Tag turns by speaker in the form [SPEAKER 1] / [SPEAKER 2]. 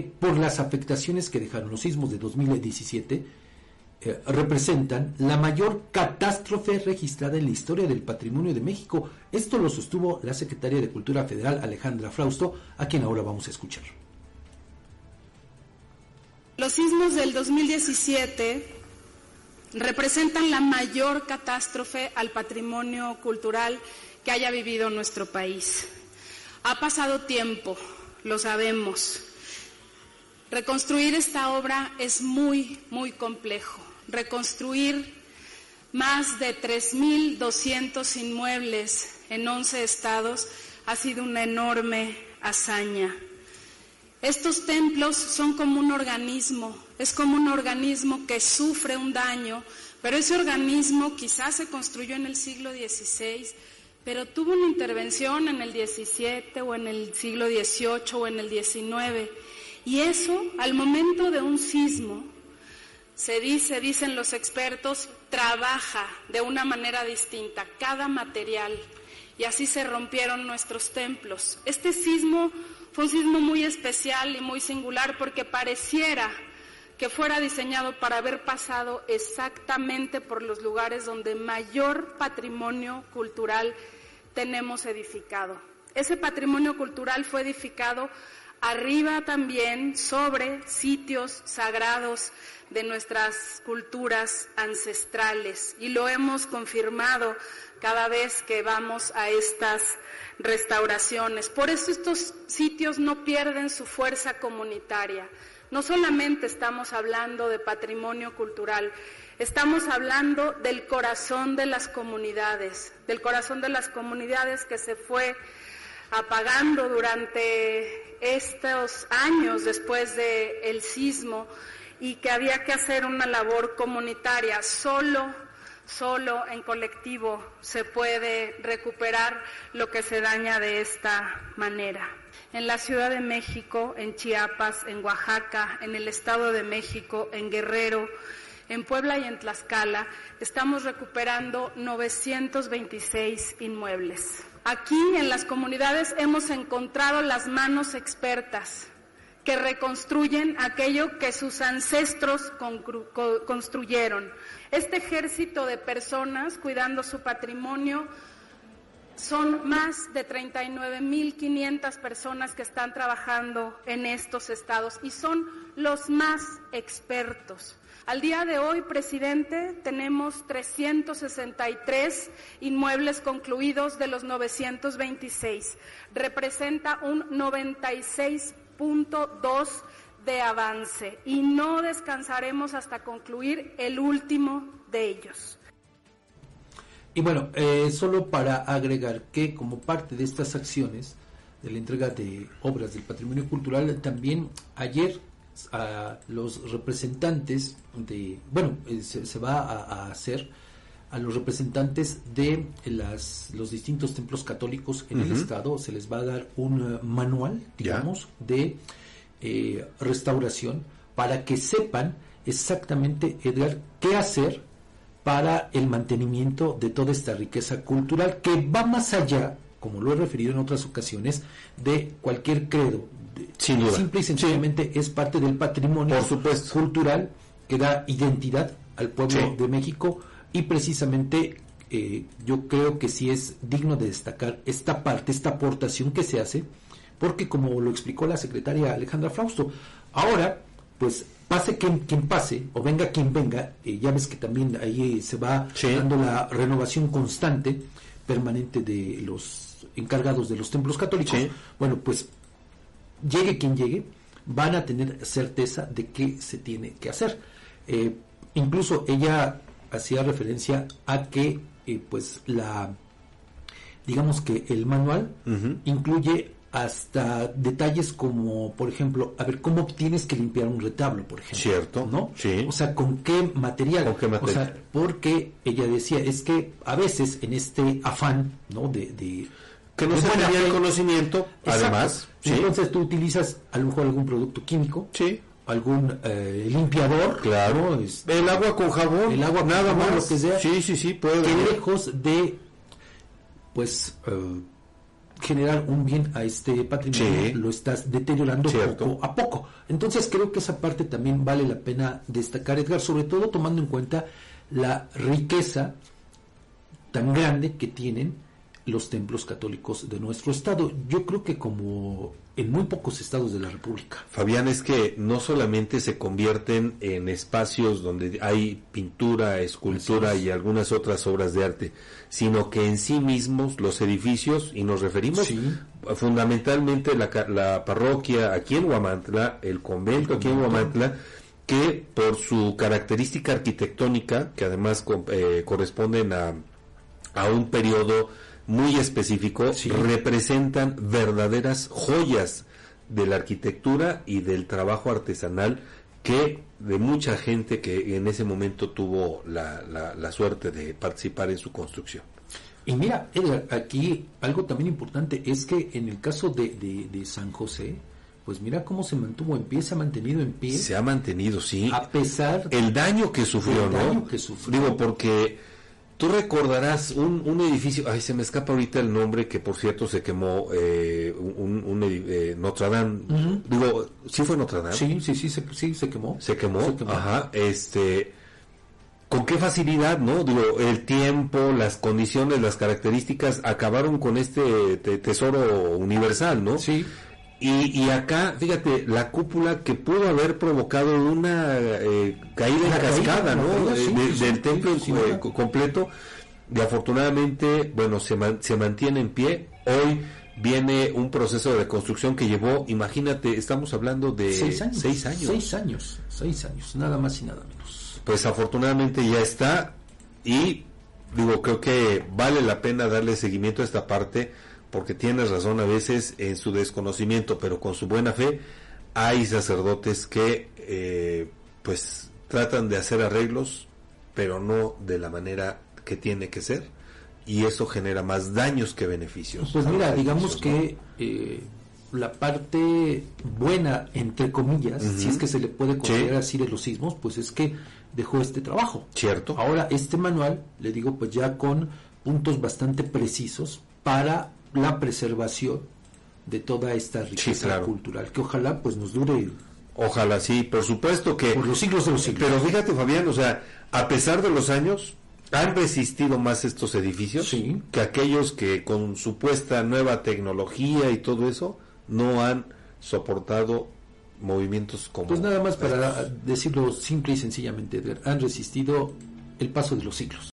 [SPEAKER 1] por las afectaciones que dejaron los sismos de 2017, eh, representan la mayor catástrofe registrada en la historia del patrimonio de México. Esto lo sostuvo la secretaria de Cultura Federal Alejandra Frausto, a quien ahora vamos a escuchar.
[SPEAKER 2] Los sismos del 2017 representan la mayor catástrofe al patrimonio cultural que haya vivido nuestro país. Ha pasado tiempo, lo sabemos. Reconstruir esta obra es muy, muy complejo. Reconstruir más de 3.200 inmuebles en 11 estados ha sido una enorme hazaña. Estos templos son como un organismo, es como un organismo que sufre un daño, pero ese organismo quizás se construyó en el siglo XVI, pero tuvo una intervención en el XVII o en el siglo XVIII o en el XIX. Y eso, al momento de un sismo, se dice, dicen los expertos, trabaja de una manera distinta cada material. Y así se rompieron nuestros templos. Este sismo fue un sismo muy especial y muy singular porque pareciera que fuera diseñado para haber pasado exactamente por los lugares donde mayor patrimonio cultural tenemos edificado. Ese patrimonio cultural fue edificado arriba también sobre sitios sagrados de nuestras culturas ancestrales y lo hemos confirmado cada vez que vamos a estas restauraciones. Por eso estos sitios no pierden su fuerza comunitaria. No solamente estamos hablando de patrimonio cultural, estamos hablando del corazón de las comunidades, del corazón de las comunidades que se fue apagando durante estos años después del sismo y que había que hacer una labor comunitaria. Solo Solo en colectivo se puede recuperar lo que se daña de esta manera. En la Ciudad de México, en Chiapas, en Oaxaca, en el Estado de México, en Guerrero, en Puebla y en Tlaxcala, estamos recuperando 926 inmuebles. Aquí en las comunidades hemos encontrado las manos expertas que reconstruyen aquello que sus ancestros construyeron. Este ejército de personas cuidando su patrimonio son más de 39.500 personas que están trabajando en estos estados y son los más expertos. Al día de hoy, presidente, tenemos 363 inmuebles concluidos de los 926. Representa un 96.2 de avance y no descansaremos hasta concluir el último de ellos.
[SPEAKER 1] Y bueno, eh, solo para agregar que como parte de estas acciones de la entrega de obras del patrimonio cultural, también ayer a los representantes de, bueno, eh, se, va a, hacer a los representantes de las, los distintos templos católicos en el estado, se les va a dar un eh, manual, digamos, de eh, restauración para que sepan exactamente, Edgar, qué hacer para el mantenimiento de toda esta riqueza cultural que va más allá, como lo he referido en otras ocasiones, de cualquier credo. Simple y sencillamente es parte del patrimonio cultural que da identidad al pueblo de México y precisamente eh, yo creo que sí es digno de destacar esta parte, esta aportación que se hace porque como lo explicó la secretaria Alejandra Frausto, ahora, pues pase quien, quien pase o venga quien venga, eh, ya ves que también ahí se va dando la renovación constante, permanente de los encargados de los templos católicos, bueno, pues llegue quien llegue, van a tener certeza de qué se tiene que hacer. Eh, incluso ella hacía referencia a que eh, pues la digamos que el manual incluye hasta detalles como, por ejemplo, a ver, ¿cómo tienes que limpiar un retablo, por ejemplo?
[SPEAKER 3] Cierto.
[SPEAKER 1] ¿No?
[SPEAKER 3] Sí.
[SPEAKER 1] O sea, ¿con qué material?
[SPEAKER 3] ¿Con qué material?
[SPEAKER 1] O sea, porque ella decía, es que a veces en este afán, ¿no? De, de
[SPEAKER 3] que no se tenía el conocimiento, además.
[SPEAKER 1] ¿sí? Entonces tú utilizas a lo mejor algún producto químico.
[SPEAKER 3] Sí.
[SPEAKER 1] Algún eh, limpiador.
[SPEAKER 3] Claro.
[SPEAKER 1] Este,
[SPEAKER 3] el agua con jabón.
[SPEAKER 1] El agua nada más. Lo que sea.
[SPEAKER 3] Sí, sí, sí.
[SPEAKER 1] Puede que lejos de, pues... Eh, generar un bien a este patrimonio, lo estás deteriorando poco a poco. Entonces creo que esa parte también vale la pena destacar, Edgar, sobre todo tomando en cuenta la riqueza tan grande que tienen los templos católicos de nuestro estado. Yo creo que como en muy pocos estados de la República.
[SPEAKER 3] Fabián, es que no solamente se convierten en espacios donde hay pintura, escultura y algunas otras obras de arte, sino que en sí mismos los edificios, y nos referimos fundamentalmente la, la parroquia aquí en Huamantla, el convento aquí en Huamantla, que por su característica arquitectónica, que además eh, corresponden a, a un periodo muy específico, representan verdaderas joyas de la arquitectura y del trabajo artesanal que de mucha gente que en ese momento tuvo la, la, suerte de participar en su construcción.
[SPEAKER 1] Y mira, Edgar, aquí algo también importante es que en el caso de, de, San José, pues mira cómo se mantuvo en pie, se ha mantenido en pie.
[SPEAKER 3] Se ha mantenido, sí.
[SPEAKER 1] A pesar
[SPEAKER 3] el daño que sufrió, el daño
[SPEAKER 1] que sufrió.
[SPEAKER 3] Digo, porque Tú recordarás un, un, edificio, ay, se me escapa ahorita el nombre, que por cierto se quemó, eh, un, un eh, Notre Dame. Digo, ¿sí fue Notre Dame?
[SPEAKER 1] Sí, sí, sí, se, sí, se quemó.
[SPEAKER 3] Se quemó, ajá, este... ¿Con qué facilidad, no? Digo, el tiempo, las condiciones, las características acabaron con este tesoro universal, ¿no?
[SPEAKER 1] Sí.
[SPEAKER 3] Y, y, acá, fíjate, la cúpula que pudo haber provocado una eh, caída en cascada, ¿no? del templo eh, completo. Y afortunadamente, bueno, se, se mantiene en pie. Hoy viene un proceso de reconstrucción que llevó, imagínate, estamos hablando de
[SPEAKER 1] seis años.
[SPEAKER 3] Seis años,
[SPEAKER 1] seis años, seis años nada más y nada menos.
[SPEAKER 3] Pues afortunadamente ya está y digo, creo que vale la pena darle seguimiento a esta parte porque tienes razón a veces en su desconocimiento, pero con su buena fe, hay sacerdotes que eh, pues tratan de hacer arreglos, pero no de la manera que tiene que ser, y eso genera más daños que beneficios.
[SPEAKER 1] Pues mira, digamos que eh, la parte buena, entre comillas, si es que se le puede considerar así de los sismos, pues es que dejó este trabajo.
[SPEAKER 3] Cierto.
[SPEAKER 1] Ahora, este manual, le digo, pues ya con puntos bastante precisos para la preservación de toda esta riqueza cultural, que ojalá pues nos dure.
[SPEAKER 3] Ojalá sí, por supuesto que...
[SPEAKER 1] Por los siglos de los siglos.
[SPEAKER 3] Pero fíjate Fabián, o sea, a pesar de los años, han resistido más estos edificios que aquellos que con supuesta nueva tecnología y todo eso no han soportado movimientos como...
[SPEAKER 1] Pues nada más para decirlo simple y sencillamente, han resistido el paso de los siglos.